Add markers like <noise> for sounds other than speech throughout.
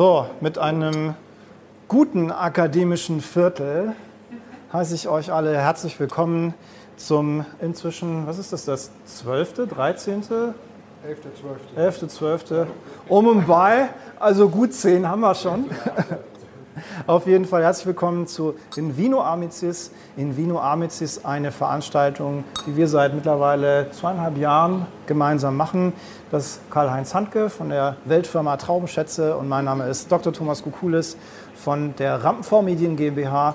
So, mit einem guten akademischen Viertel heiße ich euch alle herzlich willkommen zum inzwischen, was ist das, das 12., 13., 11. 12. 11., 12. Um und bei, also gut 10 haben wir schon. <laughs> Auf jeden Fall herzlich willkommen zu Invino Amicis. Invino Amicis, eine Veranstaltung, die wir seit mittlerweile zweieinhalb Jahren gemeinsam machen. Das ist Karl-Heinz Handke von der Weltfirma Traubenschätze und mein Name ist Dr. Thomas Kukulis von der Rampenform Medien GmbH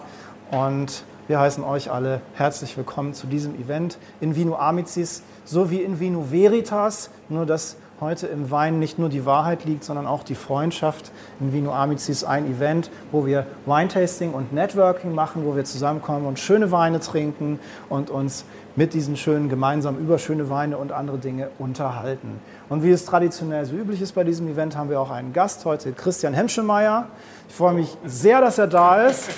und wir heißen euch alle herzlich willkommen zu diesem Event Invino Amicis sowie Invino Veritas, nur dass heute im Wein nicht nur die Wahrheit liegt, sondern auch die Freundschaft. In Vino Amicis ein Event, wo wir Weintasting und Networking machen, wo wir zusammenkommen und schöne Weine trinken und uns mit diesen schönen gemeinsam über schöne Weine und andere Dinge unterhalten. Und wie es traditionell so üblich ist bei diesem Event, haben wir auch einen Gast heute, Christian Hemschemeyer. Ich freue mich sehr, dass er da ist.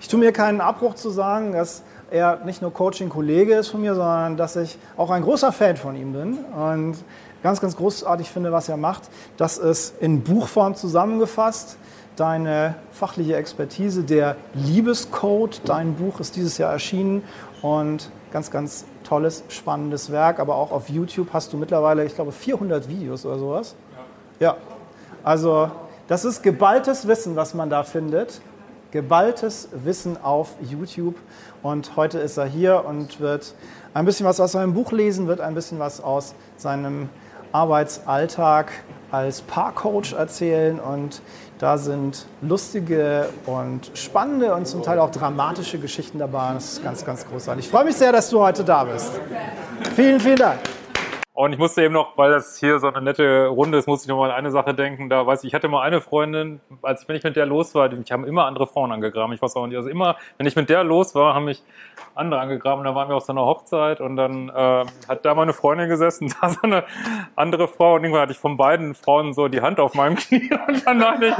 Ich tue mir keinen Abbruch zu sagen, dass er nicht nur Coaching-Kollege ist von mir, sondern dass ich auch ein großer Fan von ihm bin und ganz, ganz großartig finde, was er macht. Das ist in Buchform zusammengefasst. Deine fachliche Expertise, der Liebescode, dein Buch ist dieses Jahr erschienen und ganz, ganz tolles, spannendes Werk. Aber auch auf YouTube hast du mittlerweile, ich glaube, 400 Videos oder sowas. Ja. ja. Also, das ist geballtes Wissen, was man da findet geballtes Wissen auf YouTube. Und heute ist er hier und wird ein bisschen was aus seinem Buch lesen, wird ein bisschen was aus seinem Arbeitsalltag als Paarcoach erzählen. Und da sind lustige und spannende und zum Teil auch dramatische Geschichten dabei. Das ist ganz, ganz großartig. Ich freue mich sehr, dass du heute da bist. Vielen, vielen Dank. Und ich musste eben noch, weil das hier so eine nette Runde ist, musste ich noch mal an eine Sache denken. Da weiß ich, ich hatte mal eine Freundin, als ich, wenn ich mit der los war, ich haben immer andere Frauen angegraben. Ich weiß auch nicht. Also immer, wenn ich mit der los war, haben mich andere angegraben. Da waren wir auf so einer Hochzeit und dann äh, hat da meine Freundin gesessen, <laughs> da so eine andere Frau und irgendwann hatte ich von beiden Frauen so die Hand auf meinem <laughs> Knie und dann dachte ich,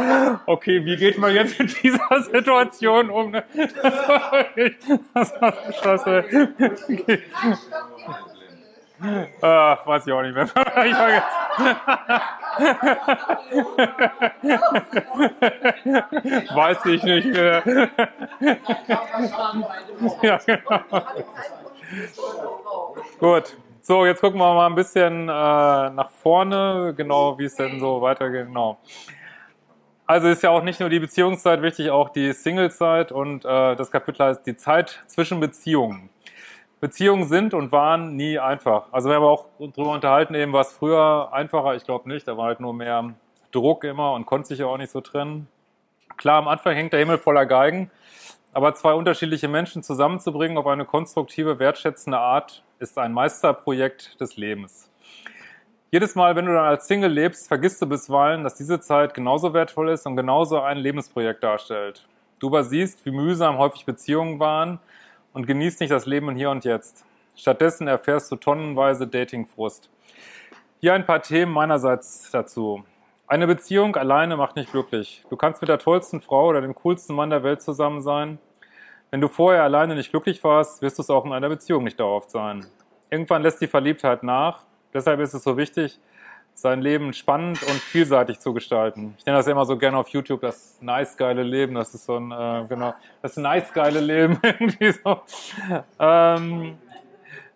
okay, wie geht man jetzt mit dieser Situation um? <laughs> Das war das war scheiße. Okay. Äh, weiß ich auch nicht mehr. <laughs> ich vergesse. <laughs> weiß ich nicht mehr. <laughs> ja, genau. Gut. So, jetzt gucken wir mal ein bisschen äh, nach vorne, genau wie es denn so weitergeht. Genau. Also ist ja auch nicht nur die Beziehungszeit wichtig, auch die Singlezeit und äh, das Kapitel heißt die Zeit zwischen Beziehungen. Beziehungen sind und waren nie einfach. Also wir haben auch darüber unterhalten, eben war es früher einfacher, ich glaube nicht, da war halt nur mehr Druck immer und konnte sich ja auch nicht so trennen. Klar, am Anfang hängt der Himmel voller Geigen, aber zwei unterschiedliche Menschen zusammenzubringen auf eine konstruktive, wertschätzende Art ist ein Meisterprojekt des Lebens. Jedes Mal, wenn du dann als Single lebst, vergisst du bisweilen, dass diese Zeit genauso wertvoll ist und genauso ein Lebensprojekt darstellt. Du übersiehst, wie mühsam häufig Beziehungen waren, und genießt nicht das Leben Hier und Jetzt. Stattdessen erfährst du tonnenweise Datingfrust. Hier ein paar Themen meinerseits dazu. Eine Beziehung alleine macht nicht glücklich. Du kannst mit der tollsten Frau oder dem coolsten Mann der Welt zusammen sein. Wenn du vorher alleine nicht glücklich warst, wirst du es auch in einer Beziehung nicht dauerhaft sein. Irgendwann lässt die Verliebtheit nach. Deshalb ist es so wichtig, sein Leben spannend und vielseitig zu gestalten. Ich nenne das immer so gerne auf YouTube das nice geile Leben. Das ist so ein äh, genau das nice geile Leben <laughs> irgendwie so. Ähm,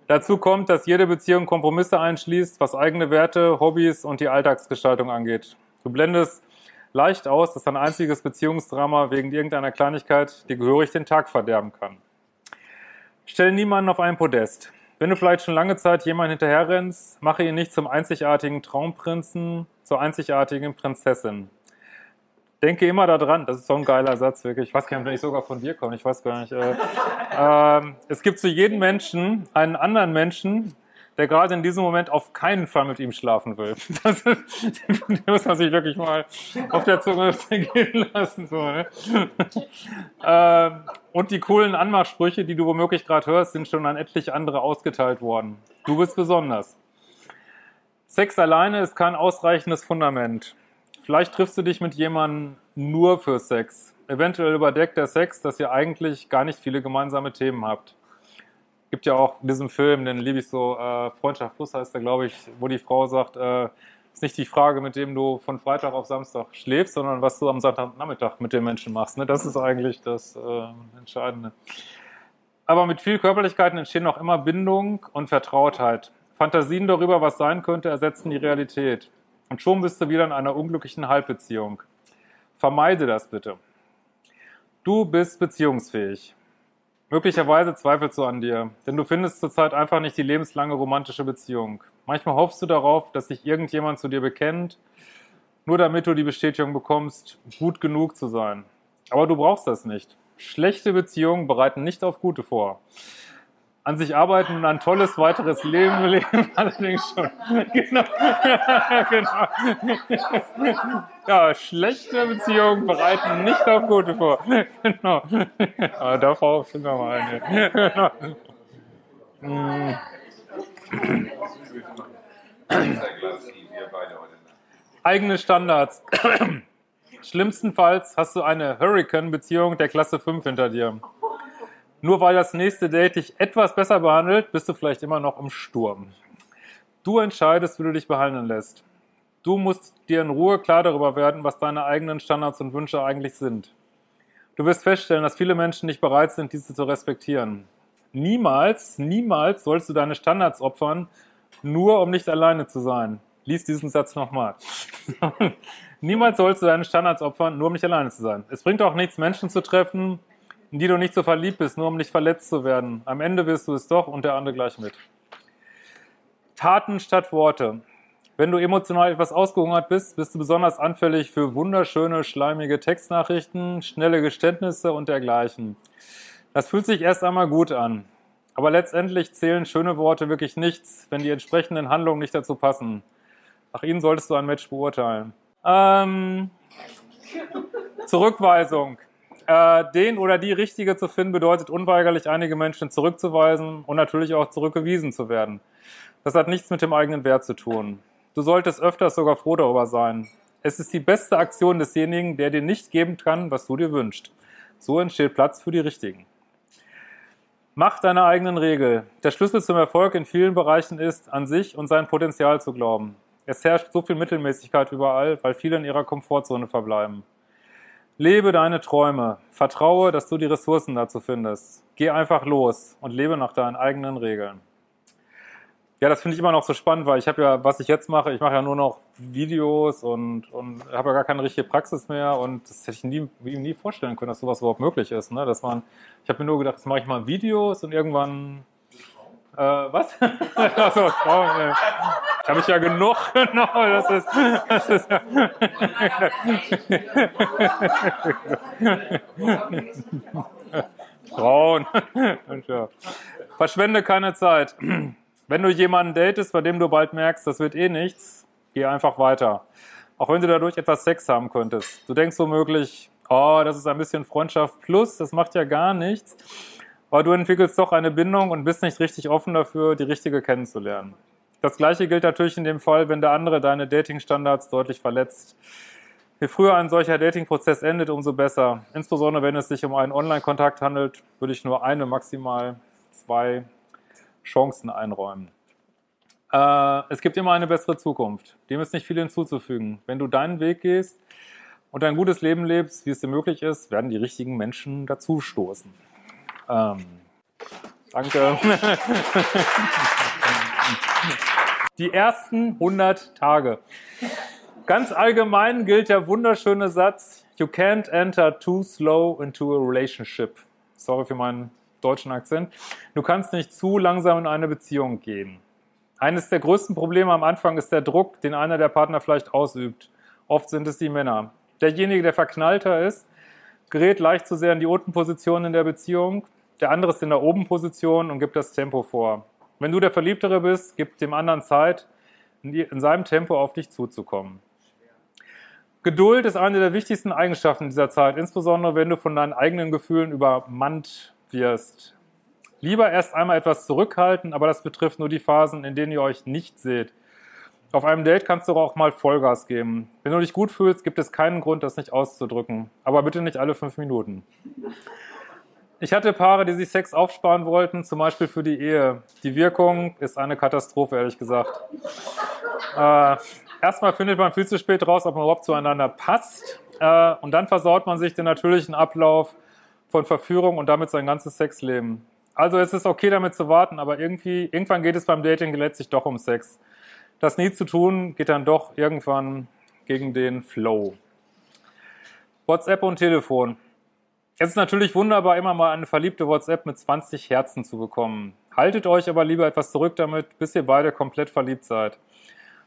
dazu kommt, dass jede Beziehung Kompromisse einschließt, was eigene Werte, Hobbys und die Alltagsgestaltung angeht. Du blendest leicht aus, dass ein einziges Beziehungsdrama wegen irgendeiner Kleinigkeit dir gehörig den Tag verderben kann. Stell niemanden auf ein Podest. Wenn du vielleicht schon lange Zeit jemand hinterherrennst, mache ihn nicht zum einzigartigen Traumprinzen, zur einzigartigen Prinzessin. Denke immer daran, das ist so ein geiler Satz, wirklich. Ich weiß gar nicht, ob ich sogar von dir komme, ich weiß gar nicht. Äh, <laughs> äh, es gibt zu jedem Menschen einen anderen Menschen, der gerade in diesem Moment auf keinen Fall mit ihm schlafen will. <laughs> Das, das muss man sich wirklich mal auf der Zunge <laughs> gehen lassen. So, ne? <laughs> ähm, und die coolen Anmachsprüche, die du womöglich gerade hörst, sind schon an etliche andere ausgeteilt worden. Du bist besonders. Sex alleine ist kein ausreichendes Fundament. Vielleicht triffst du dich mit jemandem nur für Sex. Eventuell überdeckt der Sex, dass ihr eigentlich gar nicht viele gemeinsame Themen habt gibt ja auch in diesem Film, den liebe ich so, äh, Freundschaft Plus heißt der, glaube ich, wo die Frau sagt, äh, ist nicht die Frage, mit dem du von Freitag auf Samstag schläfst, sondern was du am Sonntagnachmittag mit dem Menschen machst. Ne? Das ist eigentlich das äh, Entscheidende. Aber mit viel Körperlichkeiten entstehen auch immer Bindung und Vertrautheit. Fantasien darüber, was sein könnte, ersetzen die Realität. Und schon bist du wieder in einer unglücklichen Halbbeziehung. Vermeide das bitte. Du bist beziehungsfähig. Möglicherweise zweifelst du an dir, denn du findest zurzeit einfach nicht die lebenslange romantische Beziehung. Manchmal hoffst du darauf, dass sich irgendjemand zu dir bekennt, nur damit du die Bestätigung bekommst, gut genug zu sein. Aber du brauchst das nicht. Schlechte Beziehungen bereiten nicht auf gute vor an sich arbeiten und ein tolles weiteres Leben leben, <laughs> allerdings schon. Genau. <laughs> genau. Ja, schlechte Beziehungen bereiten nicht auf gute vor. Genau. <laughs> Aber davor sind wir mal eine. Genau. Eigene Standards. <clears throat> Schlimmstenfalls hast du eine Hurricane-Beziehung der Klasse 5 hinter dir. Nur weil das nächste Date dich etwas besser behandelt, bist du vielleicht immer noch im Sturm. Du entscheidest, wie du dich behandeln lässt. Du musst dir in Ruhe klar darüber werden, was deine eigenen Standards und Wünsche eigentlich sind. Du wirst feststellen, dass viele Menschen nicht bereit sind, diese zu respektieren. Niemals, niemals sollst du deine Standards opfern, nur um nicht alleine zu sein. Lies diesen Satz nochmal. <laughs> niemals sollst du deine Standards opfern, nur um nicht alleine zu sein. Es bringt auch nichts, Menschen zu treffen, in die du nicht so verliebt bist, nur um nicht verletzt zu werden. Am Ende wirst du es doch und der andere gleich mit. Taten statt Worte. Wenn du emotional etwas ausgehungert bist, bist du besonders anfällig für wunderschöne, schleimige Textnachrichten, schnelle Geständnisse und dergleichen. Das fühlt sich erst einmal gut an. Aber letztendlich zählen schöne Worte wirklich nichts, wenn die entsprechenden Handlungen nicht dazu passen. Nach ihnen solltest du ein Match beurteilen. Ähm, Zurückweisung. Äh, den oder die Richtige zu finden, bedeutet unweigerlich, einige Menschen zurückzuweisen und natürlich auch zurückgewiesen zu werden. Das hat nichts mit dem eigenen Wert zu tun. Du solltest öfters sogar froh darüber sein. Es ist die beste Aktion desjenigen, der dir nicht geben kann, was du dir wünschst. So entsteht Platz für die Richtigen. Mach deine eigenen Regeln. Der Schlüssel zum Erfolg in vielen Bereichen ist, an sich und sein Potenzial zu glauben. Es herrscht so viel Mittelmäßigkeit überall, weil viele in ihrer Komfortzone verbleiben. Lebe deine Träume. Vertraue, dass du die Ressourcen dazu findest. Geh einfach los und lebe nach deinen eigenen Regeln. Ja, das finde ich immer noch so spannend, weil ich habe ja, was ich jetzt mache, ich mache ja nur noch Videos und, und habe ja gar keine richtige Praxis mehr und das hätte ich nie, nie vorstellen können, dass sowas überhaupt möglich ist. Ne? Dass man, ich habe mir nur gedacht, jetzt mache ich mal Videos und irgendwann äh, was? <laughs> Achso, Frauen. Äh, Habe ich ja genug. <laughs> Genau, das ist. Das ist <laughs> Frauen. Verschwende keine Zeit. Wenn du jemanden datest, bei dem du bald merkst, das wird eh nichts, geh einfach weiter. Auch wenn du dadurch etwas Sex haben könntest. Du denkst womöglich, oh, das ist ein bisschen Freundschaft plus, das macht ja gar nichts aber du entwickelst doch eine Bindung und bist nicht richtig offen dafür, die richtige kennenzulernen. Das gleiche gilt natürlich in dem Fall, wenn der andere deine Datingstandards deutlich verletzt. Je früher ein solcher Datingprozess endet, umso besser. Insbesondere wenn es sich um einen Online-Kontakt handelt, würde ich nur eine, maximal zwei Chancen einräumen. Äh, es gibt immer eine bessere Zukunft. Dem ist nicht viel hinzuzufügen. Wenn du deinen Weg gehst und ein gutes Leben lebst, wie es dir möglich ist, werden die richtigen Menschen dazustoßen. Ähm, danke. <laughs> Die ersten 100 Tage. Ganz allgemein gilt der wunderschöne Satz, you can't enter too slow into a relationship. Sorry für meinen deutschen Akzent. Du kannst nicht zu langsam in eine Beziehung gehen. Eines der größten Probleme am Anfang ist der Druck, den einer der Partner vielleicht ausübt. Oft sind es die Männer. Derjenige, der verknallter ist, gerät leicht zu sehr in die Untenposition in der Beziehung. Der andere ist in der Obenposition und gibt das Tempo vor. Wenn du der Verliebtere bist, gib dem anderen Zeit, in seinem Tempo auf dich zuzukommen. Geduld ist eine der wichtigsten Eigenschaften dieser Zeit, insbesondere wenn du von deinen eigenen Gefühlen übermannt wirst. Lieber erst einmal etwas zurückhalten, aber das betrifft nur die Phasen, in denen ihr euch nicht seht. Auf einem Date kannst du auch mal Vollgas geben. Wenn du dich gut fühlst, gibt es keinen Grund, das nicht auszudrücken. Aber bitte nicht alle fünf Minuten. Ich hatte Paare, die sich Sex aufsparen wollten, zum Beispiel für die Ehe. Die Wirkung ist eine Katastrophe, ehrlich gesagt. Äh, erstmal findet man viel zu spät raus, ob man überhaupt zueinander passt. Äh, und dann versaut man sich den natürlichen Ablauf von Verführung und damit sein ganzes Sexleben. Also es ist okay, damit zu warten, aber irgendwie, irgendwann geht es beim Dating letztlich doch um Sex. Das nie zu tun, geht dann doch irgendwann gegen den Flow. WhatsApp und Telefon. Es ist natürlich wunderbar, immer mal eine verliebte WhatsApp mit 20 Herzen zu bekommen. Haltet euch aber lieber etwas zurück damit, bis ihr beide komplett verliebt seid.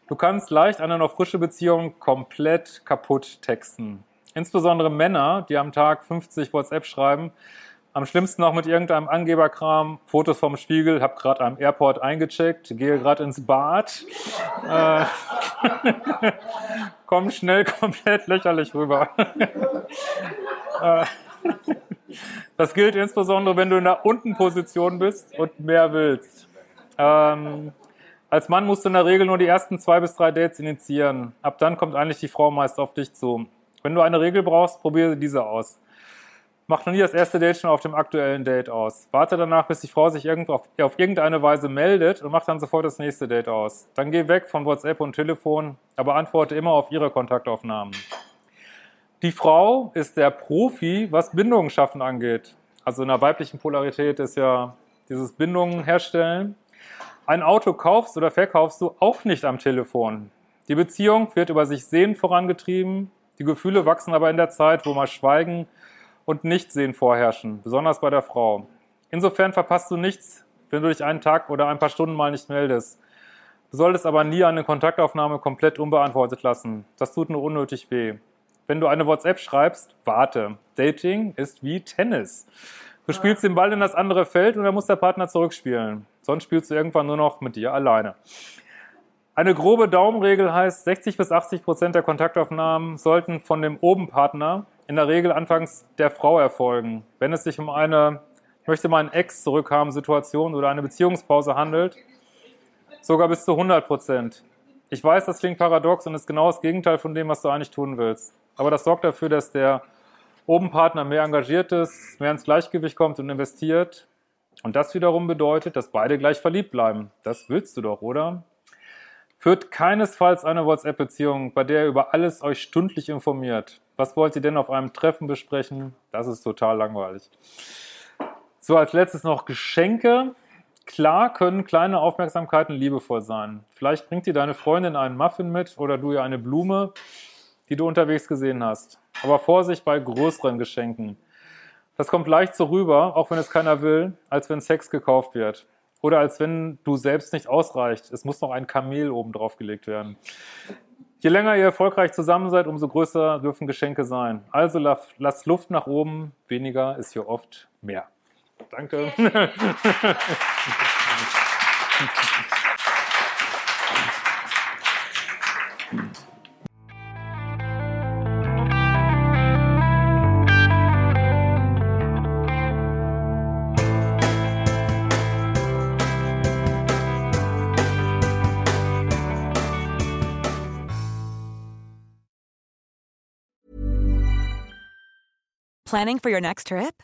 Du kannst leicht eine noch frische Beziehung komplett kaputt texten. Insbesondere Männer, die am Tag 50 WhatsApp schreiben, am schlimmsten noch mit irgendeinem Angeberkram, Fotos vom Spiegel, hab gerade am Airport eingecheckt, gehe gerade ins Bad. Äh, <laughs> komm schnell komplett lächerlich rüber. <laughs> äh, <laughs> das gilt insbesondere, wenn du in der Untenposition bist und mehr willst. Ähm, als Mann musst du in der Regel nur die ersten zwei bis drei Dates initiieren. Ab dann kommt eigentlich die Frau meist auf dich zu. Wenn du eine Regel brauchst, probiere diese aus. Mach noch nie das erste Date schon auf dem aktuellen Date aus. Warte danach, bis die Frau sich auf, auf irgendeine Weise meldet und mach dann sofort das nächste Date aus. Dann geh weg von WhatsApp und Telefon, aber antworte immer auf ihre Kontaktaufnahmen. Die Frau ist der Profi, was Bindungen schaffen angeht. Also in der weiblichen Polarität ist ja dieses Bindungen herstellen. Ein Auto kaufst oder verkaufst du auch nicht am Telefon. Die Beziehung wird über sich sehen vorangetrieben. Die Gefühle wachsen aber in der Zeit, wo mal Schweigen und Nichtsehen vorherrschen, besonders bei der Frau. Insofern verpasst du nichts, wenn du dich einen Tag oder ein paar Stunden mal nicht meldest. Du solltest aber nie eine Kontaktaufnahme komplett unbeantwortet lassen. Das tut nur unnötig weh. Wenn du eine WhatsApp schreibst, warte. Dating ist wie Tennis. Du spielst den Ball in das andere Feld und dann muss der Partner zurückspielen. Sonst spielst du irgendwann nur noch mit dir alleine. Eine grobe Daumenregel heißt, 60 bis 80 Prozent der Kontaktaufnahmen sollten von dem Obenpartner in der Regel anfangs der Frau erfolgen. Wenn es sich um eine, ich möchte mal einen Ex zurückhaben Situation oder eine Beziehungspause handelt, sogar bis zu 100 Prozent. Ich weiß, das klingt paradox und ist genau das Gegenteil von dem, was du eigentlich tun willst. Aber das sorgt dafür, dass der Obenpartner mehr engagiert ist, mehr ins Gleichgewicht kommt und investiert. Und das wiederum bedeutet, dass beide gleich verliebt bleiben. Das willst du doch, oder? Führt keinesfalls eine WhatsApp-Beziehung, bei der ihr über alles euch stündlich informiert. Was wollt ihr denn auf einem Treffen besprechen? Das ist total langweilig. So, als letztes noch Geschenke. Klar können kleine Aufmerksamkeiten liebevoll sein. Vielleicht bringt dir deine Freundin einen Muffin mit oder du ihr eine Blume, die du unterwegs gesehen hast. Aber Vorsicht bei größeren Geschenken. Das kommt leicht so rüber, auch wenn es keiner will, als wenn Sex gekauft wird. Oder als wenn du selbst nicht ausreicht. Es muss noch ein Kamel oben drauf gelegt werden. Je länger ihr erfolgreich zusammen seid, umso größer dürfen Geschenke sein. Also lasst Luft nach oben. Weniger ist hier oft mehr. Danke. Planning for your next trip?